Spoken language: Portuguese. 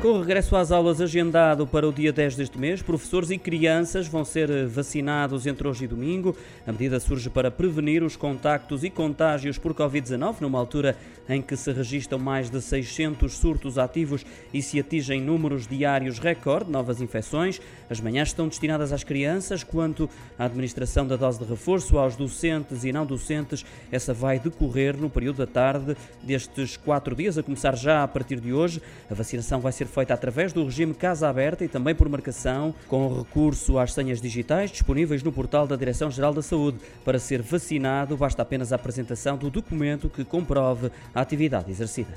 Com o regresso às aulas agendado para o dia 10 deste mês, professores e crianças vão ser vacinados entre hoje e domingo. A medida surge para prevenir os contactos e contágios por Covid-19, numa altura em que se registram mais de 600 surtos ativos e se atingem números diários recorde de novas infecções. As manhãs estão destinadas às crianças, quanto à administração da dose de reforço aos docentes e não docentes, essa vai decorrer no período da tarde destes quatro dias, a começar já a partir de hoje. A vacinação vai ser feita através do regime Casa Aberta e também por marcação, com recurso às senhas digitais disponíveis no portal da Direção-Geral da Saúde. Para ser vacinado, basta apenas a apresentação do documento que comprove a atividade exercida.